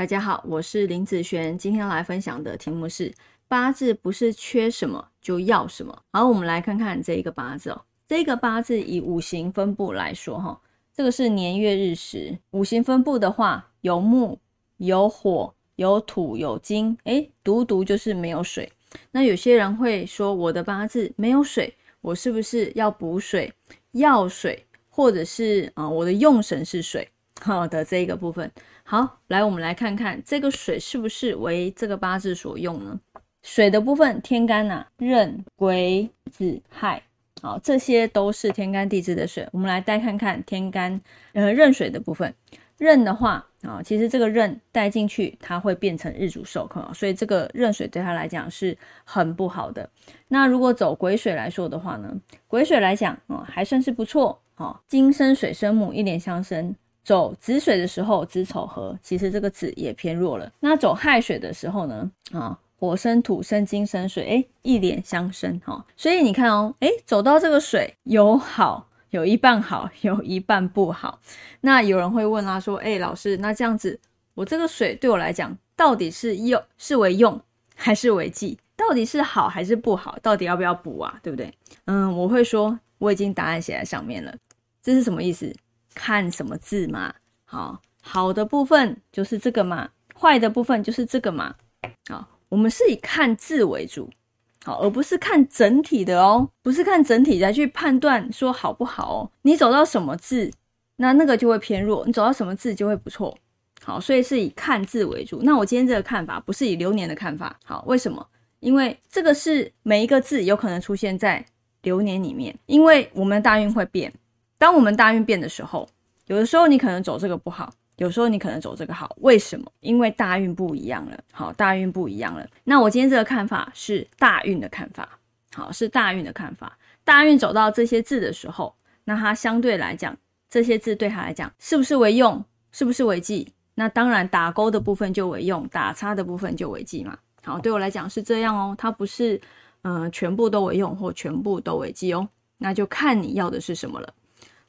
大家好，我是林子璇，今天来分享的题目是八字不是缺什么就要什么。好，我们来看看这一个八字哦，这个八字以五行分布来说，哈，这个是年月日时。五行分布的话，有木、有火、有土、有金，诶，独独就是没有水。那有些人会说，我的八字没有水，我是不是要补水、要水，或者是啊，我的用神是水？好的，这一个部分，好，来，我们来看看这个水是不是为这个八字所用呢？水的部分，天干呐，壬、癸、子、亥，好，这些都是天干地支的水。我们来带看看天干，呃，壬水的部分，壬的话，啊，其实这个壬带进去，它会变成日主受克，所以这个壬水对他来讲是很不好的。那如果走癸水来说的话呢，癸水来讲，哦，还算是不错，哦，金生水生木，一连相生。走子水的时候，子丑合，其实这个子也偏弱了。那走亥水的时候呢？啊，火生土，生金，生水，哎，一连相生哈。所以你看哦，哎，走到这个水有好，有一半好，有一半不好。那有人会问啦，说，哎，老师，那这样子，我这个水对我来讲，到底是用是为用还是为忌？到底是好还是不好？到底要不要补啊？对不对？嗯，我会说，我已经答案写在上面了。这是什么意思？看什么字嘛？好，好的部分就是这个嘛，坏的部分就是这个嘛。好，我们是以看字为主，好，而不是看整体的哦，不是看整体来去判断说好不好哦。你走到什么字，那那个就会偏弱；你走到什么字就会不错。好，所以是以看字为主。那我今天这个看法不是以流年的看法。好，为什么？因为这个是每一个字有可能出现在流年里面，因为我们的大运会变。当我们大运变的时候，有的时候你可能走这个不好，有时候你可能走这个好。为什么？因为大运不一样了。好，大运不一样了。那我今天这个看法是大运的看法。好，是大运的看法。大运走到这些字的时候，那它相对来讲，这些字对他来讲是不是为用？是不是为忌？那当然，打勾的部分就为用，打叉的部分就为忌嘛。好，对我来讲是这样哦。它不是嗯全部都为用或全部都为忌哦。那就看你要的是什么了。